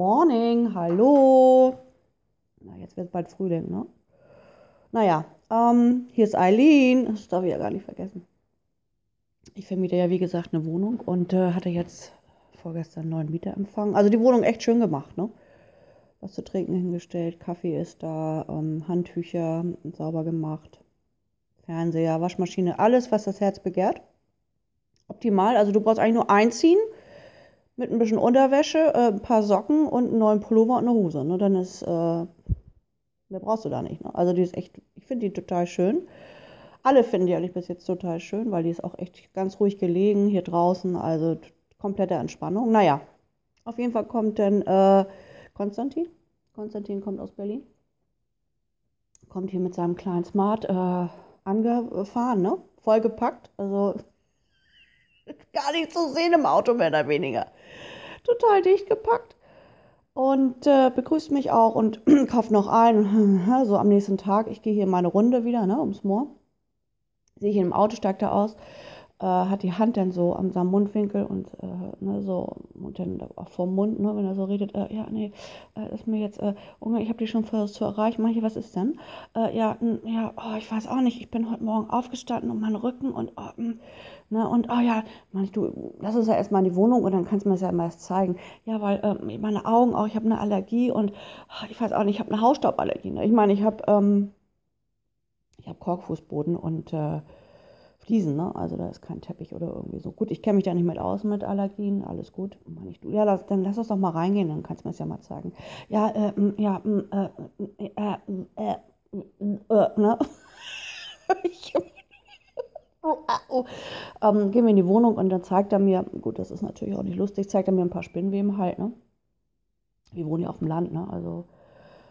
Morning, hallo. Na, jetzt wird bald Frühling, ne? Naja, ähm, hier ist Eileen. Das darf ich ja gar nicht vergessen. Ich vermiete ja, wie gesagt, eine Wohnung und äh, hatte jetzt vorgestern einen neuen Mieter empfangen. Also die Wohnung echt schön gemacht, ne? Was zu trinken hingestellt, Kaffee ist da, ähm, Handtücher sauber gemacht, Fernseher, Waschmaschine, alles, was das Herz begehrt. Optimal. Also du brauchst eigentlich nur einziehen mit ein bisschen Unterwäsche, äh, ein paar Socken und einen neuen Pullover und eine Hose. Ne? Dann ist, äh, mehr brauchst du da nicht. Ne? Also die ist echt, ich finde die total schön. Alle finden die eigentlich bis jetzt total schön, weil die ist auch echt ganz ruhig gelegen hier draußen. Also komplette Entspannung. Naja, auf jeden Fall kommt dann äh, Konstantin. Konstantin kommt aus Berlin. Kommt hier mit seinem kleinen Smart äh, angefahren, ne? Vollgepackt. Also gar nicht zu sehen im Auto, mehr oder weniger. Total dicht gepackt. Und äh, begrüßt mich auch und kauft noch ein. So am nächsten Tag, ich gehe hier meine Runde wieder, ne, ums Moor. Sehe ich im Auto, steigt er aus, äh, hat die Hand dann so am seinem Mundwinkel und äh, ne, so und dann auch vom Mund, ne, wenn er so redet, äh, ja, nee, äh, ist mir jetzt, äh, ich habe dich schon versucht zu erreichen, manche, was ist denn? Äh, ja, n- ja, oh, ich weiß auch nicht, ich bin heute Morgen aufgestanden und mein Rücken und, oh, mm, ne, und, oh ja, manch, du, lass uns ja erstmal in die Wohnung und dann kannst du mir das ja mal erst zeigen. Ja, weil meine Augen auch, ich habe eine Allergie und ah, ich weiß auch nicht, ich habe eine Hausstauballergie. Ne? Ich meine, ich habe ähm, ich habe Korkfußboden und äh, Fliesen, ne? Also da ist kein Teppich oder irgendwie so. Gut, ich kenne mich da nicht mit aus mit Allergien, alles gut. Meine ich, ja, lass, dann lass uns doch mal reingehen, dann kannst du mir das ja mal zeigen. Ja, äh, mm, ja, mm, äh, äh, äh, äh, ne? Ich- Oh, oh. Ähm, gehen wir in die Wohnung und dann zeigt er mir, gut, das ist natürlich auch nicht lustig, zeigt er mir ein paar Spinnweben halt, ne? Wir wohnen ja auf dem Land, ne? Also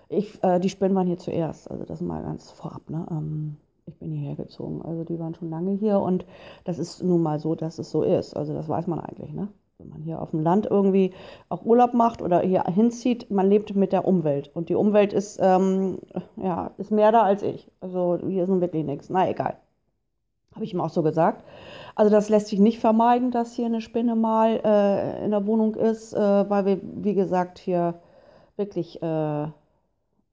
ich, äh, die Spinnen waren hier zuerst, also das mal ganz vorab, ne? Ähm, ich bin hierher gezogen, also die waren schon lange hier und das ist nun mal so, dass es so ist. Also das weiß man eigentlich, ne? Wenn man hier auf dem Land irgendwie auch Urlaub macht oder hier hinzieht, man lebt mit der Umwelt und die Umwelt ist, ähm, ja, ist mehr da als ich. Also hier ist nun wirklich nichts. Na egal. Habe ich ihm auch so gesagt. Also das lässt sich nicht vermeiden, dass hier eine Spinne mal äh, in der Wohnung ist, äh, weil wir, wie gesagt, hier wirklich äh,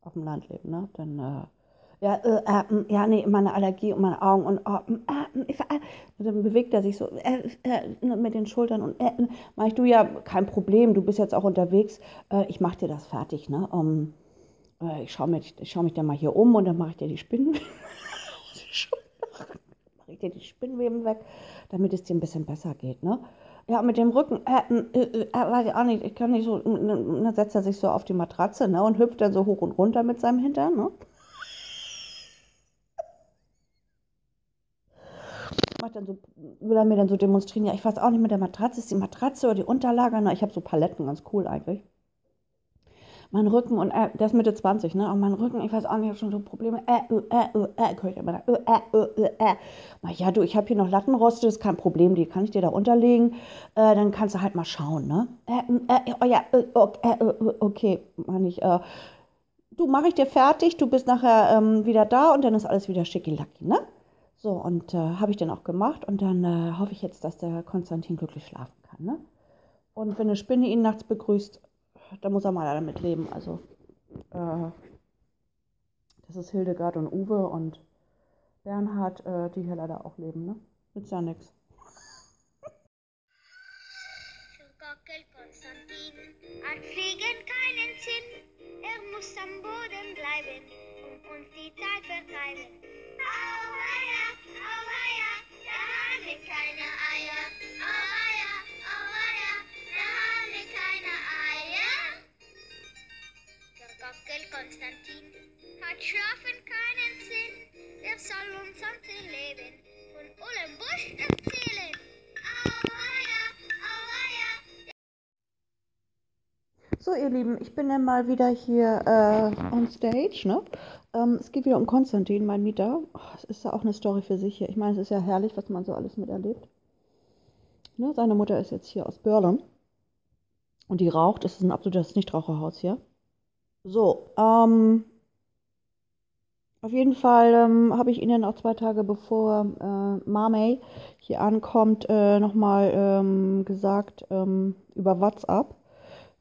auf dem Land leben. Ne? Dann, äh, ja, äh, äh, mm, ja, nee, meine Allergie und meine Augen und oh, mm, äh, mm, ich, äh, dann bewegt er sich so äh, äh, mit den Schultern und äh, mach ich du ja kein Problem, du bist jetzt auch unterwegs, äh, ich mach dir das fertig, ne? Um, äh, ich schaue schau mich dann mal hier um und dann mache ich dir die Spinnen. mache ich dir die Spinnweben weg, damit es dir ein bisschen besser geht, ne? Ja, mit dem Rücken, äh, äh, äh, äh, weiß ich auch nicht, ich kann nicht so, n- n- dann setzt er sich so auf die Matratze, ne, und hüpft dann so hoch und runter mit seinem Hintern, ne? Macht dann so, will er mir dann so demonstrieren, ja, ich weiß auch nicht mit der Matratze, ist die Matratze oder die Unterlage, ne, ich habe so Paletten, ganz cool eigentlich. Mein Rücken und äh, der Mitte 20, ne? Und mein Rücken, ich weiß auch nicht, ich schon so Probleme. Äh, äh, äh, äh, äh, ich immer. Äh, äh, äh, äh, äh. Na ja, du, ich habe hier noch Lattenroste, ist kein Problem, die kann ich dir da unterlegen. Äh, dann kannst du halt mal schauen, ne? Äh, äh, oh ja, äh, okay, äh, äh, okay, meine ich. Äh, du, mache ich dir fertig, du bist nachher ähm, wieder da und dann ist alles wieder schickilacki, ne? So, und äh, habe ich dann auch gemacht und dann äh, hoffe ich jetzt, dass der Konstantin glücklich schlafen kann, ne? Und wenn eine Spinne ihn nachts begrüßt, da muss er mal damit leben. Also, äh, das ist Hildegard und Uwe und Bernhard, äh, die hier leider auch leben, ne? Nützt ja nichts. Konstantin hat Fliegen keinen Sinn. Er muss am Boden bleiben uns die Zeit vertreiben. Auweia, auweia, da haben wir keine Eier. Auweia, auweia, da haben wir keine Eier. Der Gockel Konstantin hat schlafen keinen Sinn. Er soll uns im Leben von Ulm Busch erzählen. So, ihr Lieben, ich bin dann mal wieder hier äh, on stage. Ne? Ähm, es geht wieder um Konstantin, mein Mieter. Oh, es ist ja auch eine Story für sich hier. Ich meine, es ist ja herrlich, was man so alles miterlebt. Ne? Seine Mutter ist jetzt hier aus Berlin. Und die raucht. Es ist ein absolutes Nichtraucherhaus hier. So, ähm, auf jeden Fall ähm, habe ich Ihnen auch zwei Tage bevor äh, Marmey hier ankommt, äh, nochmal ähm, gesagt ähm, über WhatsApp,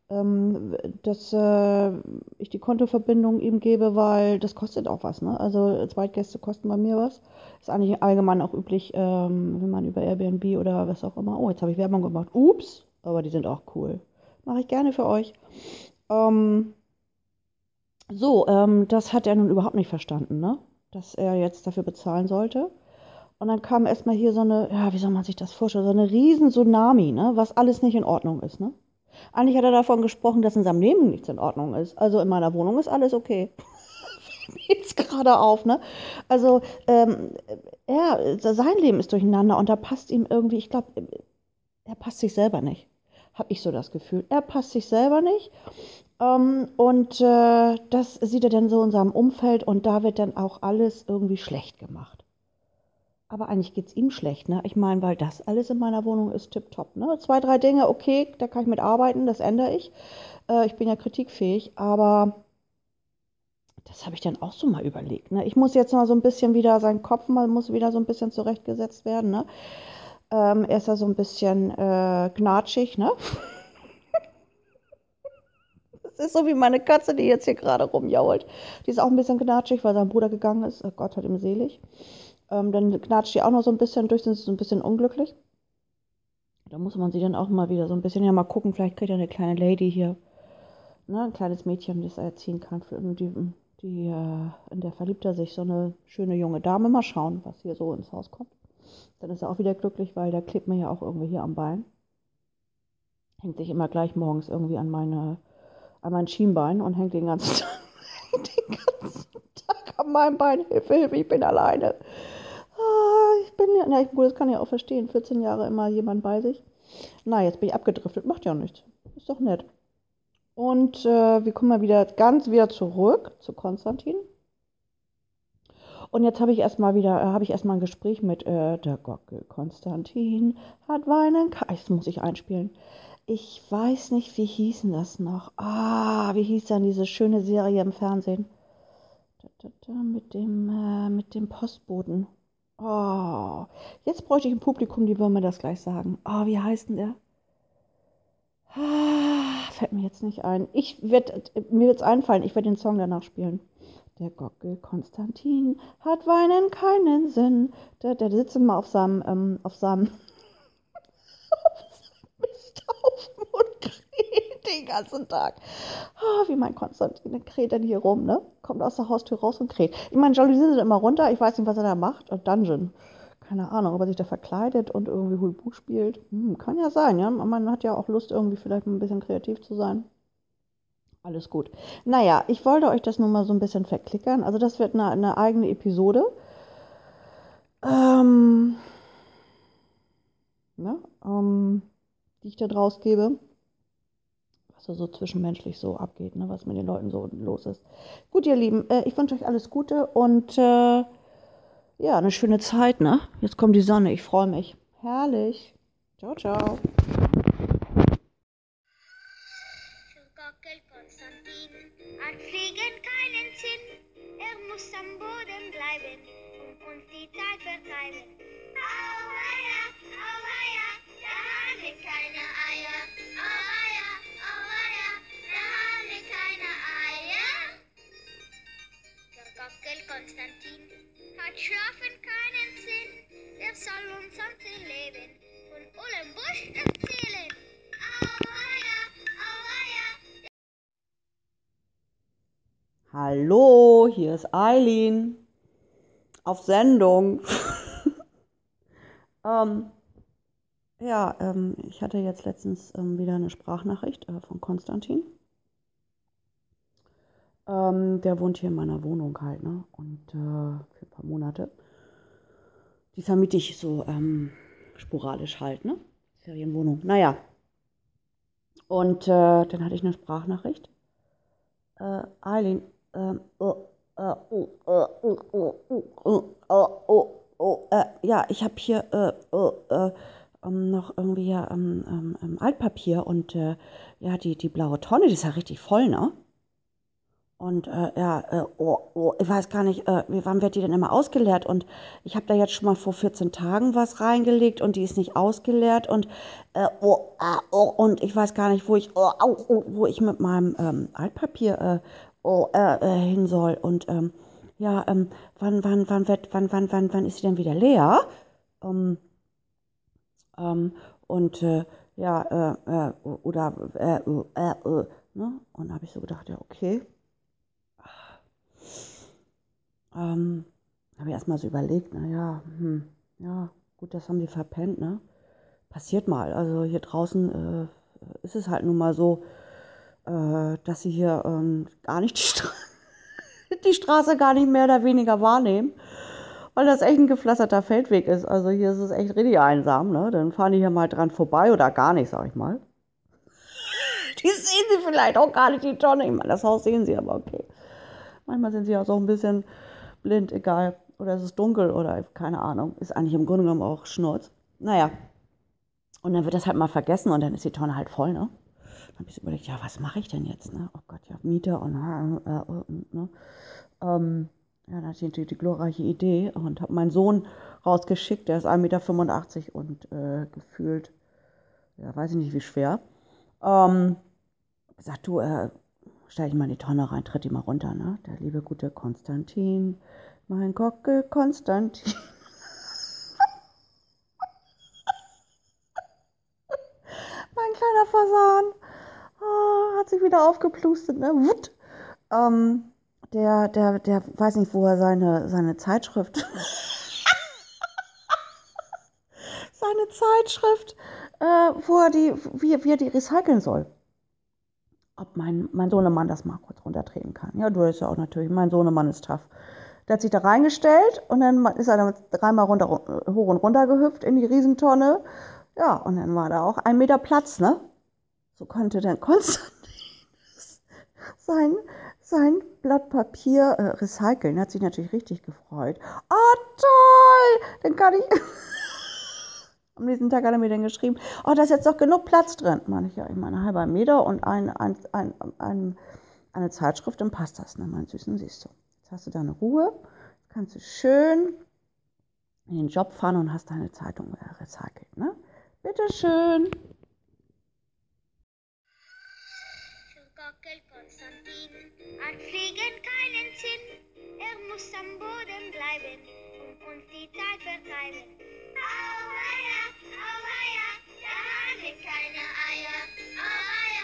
ähm, dass äh, ich die Kontoverbindung ihm gebe, weil das kostet auch was. Ne? Also Zweitgäste kosten bei mir was. Ist eigentlich allgemein auch üblich, ähm, wenn man über Airbnb oder was auch immer. Oh, jetzt habe ich Werbung gemacht. Ups, aber die sind auch cool. Mache ich gerne für euch. Ähm, so, ähm, das hat er nun überhaupt nicht verstanden, ne? Dass er jetzt dafür bezahlen sollte. Und dann kam erstmal hier so eine, ja, wie soll man sich das vorstellen, so eine riesen Tsunami, ne? Was alles nicht in Ordnung ist, ne? Eigentlich hat er davon gesprochen, dass in seinem Leben nichts in Ordnung ist. Also in meiner Wohnung ist alles okay. jetzt gerade auf, ne? Also, ähm, er, sein Leben ist durcheinander und da passt ihm irgendwie, ich glaube, er passt sich selber nicht. Habe ich so das Gefühl. Er passt sich selber nicht. Ähm, und äh, das sieht er dann so in seinem Umfeld und da wird dann auch alles irgendwie schlecht gemacht. Aber eigentlich geht es ihm schlecht, ne? Ich meine, weil das alles in meiner Wohnung ist tipptopp, ne? Zwei, drei Dinge, okay, da kann ich mit arbeiten, das ändere ich. Äh, ich bin ja kritikfähig, aber das habe ich dann auch so mal überlegt, ne? Ich muss jetzt mal so ein bisschen wieder, sein Kopf mal muss wieder so ein bisschen zurechtgesetzt werden, ne? Ähm, er ist ja so ein bisschen äh, gnatschig, ne? Das ist so wie meine Katze, die jetzt hier gerade rumjault. Die ist auch ein bisschen gnatschig, weil sein Bruder gegangen ist. Oh Gott hat ihm selig. Ähm, dann knatscht die auch noch so ein bisschen durch, sind so ein bisschen unglücklich. Da muss man sie dann auch mal wieder so ein bisschen, ja, mal gucken, vielleicht kriegt er eine kleine Lady hier. Ne, ein kleines Mädchen, das er erziehen kann. Für die, die, äh, in der verliebt er sich, so eine schöne junge Dame. Mal schauen, was hier so ins Haus kommt. Dann ist er auch wieder glücklich, weil der klebt mir ja auch irgendwie hier am Bein. Hängt sich immer gleich morgens irgendwie an meine an mein Schienbein und hängt den ganzen Tag, den ganzen Tag an meinem Bein. Hilfe, Hilfe, ich bin alleine. Ah, ja, na, gut, das kann ich auch verstehen. 14 Jahre immer jemand bei sich. Na, jetzt bin ich abgedriftet. Macht ja nichts. Ist doch nett. Und äh, wir kommen mal wieder ganz wieder zurück zu Konstantin. Und jetzt habe ich erstmal wieder, äh, habe ich erstmal ein Gespräch mit äh, der Gockel. Konstantin hat Weinen. Das muss ich einspielen. Ich weiß nicht, wie hießen das noch? Ah, wie hieß dann diese schöne Serie im Fernsehen? Da, da, da, mit dem, äh, mit dem Postboten. Oh, jetzt bräuchte ich ein Publikum, die wollen mir das gleich sagen. Oh, wie heißt denn der? Ah, fällt mir jetzt nicht ein. Ich werd, mir wird es einfallen, ich werde den Song danach spielen. Der Gockel Konstantin hat weinen keinen Sinn. Der, der sitzt immer auf seinem, ähm, auf seinem den ganzen Tag. Oh, wie mein Konstantin kräht dann hier rum, ne? Kommt aus der Haustür raus und kräht. Ich meine, Jalousien sind immer runter. Ich weiß nicht, was er da macht. Dungeon. Keine Ahnung, ob er sich da verkleidet und irgendwie Hulbu spielt. Hm, kann ja sein, ja. Man hat ja auch Lust, irgendwie vielleicht ein bisschen kreativ zu sein. Alles gut. Naja, ich wollte euch das nur mal so ein bisschen verklickern. Also, das wird eine, eine eigene Episode. Ähm, ne, ähm, die ich da draus gebe da so zwischenmenschlich so abgeht, ne, was mit den Leuten so los ist. Gut, ihr Lieben, äh, ich wünsche euch alles Gute und äh, ja, eine schöne Zeit, ne? Jetzt kommt die Sonne, ich freue mich. Herrlich. Ciao, ciao. Hat Fliegen keinen Sinn, er muss am Boden bleiben und uns die Zeit vertreiben. Auweia, auweia, da haben wir keine Eier. Auweia, auweia, Gockel Konstantin hat Schlafen keinen Sinn, der soll uns im Leben von Ulm Busch erzählen. Hallo, hier ist Eileen. Auf Sendung. ähm, ja, ähm, ich hatte jetzt letztens ähm, wieder eine Sprachnachricht äh, von Konstantin. Ähm, der wohnt hier in meiner Wohnung halt, ne? Und äh, für ein paar Monate. Die vermiete ich so ähm, sporadisch halt, ne? Ferienwohnung. Naja. Und äh, dann hatte ich eine Sprachnachricht. Äh, Eileen, ähm, oh, äh, oh, äh, oh, oh, oh, oh, oh, oh, äh, ja, ich habe hier äh, oh, äh, ähm, noch irgendwie ja, ähm, ähm, Altpapier und äh, ja, die, die blaue Tonne, die ist ja richtig voll, ne? Und äh, ja, äh, oh, oh, ich weiß gar nicht, äh, wann wird die denn immer ausgeleert? Und ich habe da jetzt schon mal vor 14 Tagen was reingelegt und die ist nicht ausgeleert. Und, äh, oh, ah, oh, und ich weiß gar nicht, wo ich, oh, oh, wo ich mit meinem ähm, Altpapier äh, oh, äh, äh, hin soll. Und ähm, ja, ähm, wann, wann, wann, wird, wann, wann, wann, wann ist sie denn wieder leer? Ähm, ähm, und äh, ja, äh, äh, oder äh, äh, äh, ne? Und habe ich so gedacht, ja, okay. Ähm, habe ich erstmal so überlegt, naja, hm, ja, gut, das haben die verpennt, ne? Passiert mal. Also hier draußen äh, ist es halt nun mal so, äh, dass sie hier ähm, gar nicht die, Stra die Straße gar nicht mehr oder weniger wahrnehmen weil das echt ein gepflasterter Feldweg ist. Also hier ist es echt richtig einsam, ne? Dann fahren die hier mal dran vorbei oder gar nicht, sag ich mal. Die sehen sie vielleicht auch gar nicht, die Tonne. Ich meine, das Haus sehen sie, aber okay. Manchmal sind sie auch so ein bisschen blind, egal. Oder es ist dunkel oder keine Ahnung. Ist eigentlich im Grunde genommen auch Schnurz. Naja. Und dann wird das halt mal vergessen und dann ist die Tonne halt voll, ne? Dann habe ich so überlegt, ja, was mache ich denn jetzt, ne? Oh Gott, ja, Mieter und, äh, äh, ne? Ähm, ja, da hatte ich die, die glorreiche Idee und habe meinen Sohn rausgeschickt. Der ist 1,85 Meter und äh, gefühlt, ja, weiß ich nicht wie schwer. Ähm, gesagt, du, äh, stell dich mal in die Tonne rein, tritt die mal runter, ne? Der liebe gute Konstantin, mein Gockel Konstantin. mein kleiner Fasan. Oh, hat sich wieder aufgeplustet, ne? Wut. Ähm, der, der, der weiß nicht, wo er seine, seine Zeitschrift, seine Zeitschrift, äh, wo er die, wie, wie er die recyceln soll. Ob mein, mein Sohnemann das mal kurz runtertreten kann. Ja, du bist ja auch natürlich, mein Sohnemann ist tough. Der hat sich da reingestellt und dann ist er dann dreimal runter, hoch und runter gehüpft in die Riesentonne. Ja, und dann war da auch ein Meter Platz, ne? So konnte dann Konstantin sein, sein Blatt Papier äh, recyceln. Hat sich natürlich richtig gefreut. Oh, toll! Dann kann ich. Am nächsten Tag hat er mir dann geschrieben: Oh, da ist jetzt doch genug Platz drin. Meine ich ja, ich meine, halber Meter und ein, ein, ein, ein, eine Zeitschrift, dann passt das, ne, mein Süßen, siehst du. Jetzt hast du deine Ruhe, kannst du schön in den Job fahren und hast deine Zeitung äh, recycelt, ne? Bitteschön. Konstantin hat Fliegen keinen Sinn. Er muss am Boden bleiben um uns die Zeit vertreiben. Oh, Auweia, oh, Eier, da haben wir keine Eier. Oh, Auweia.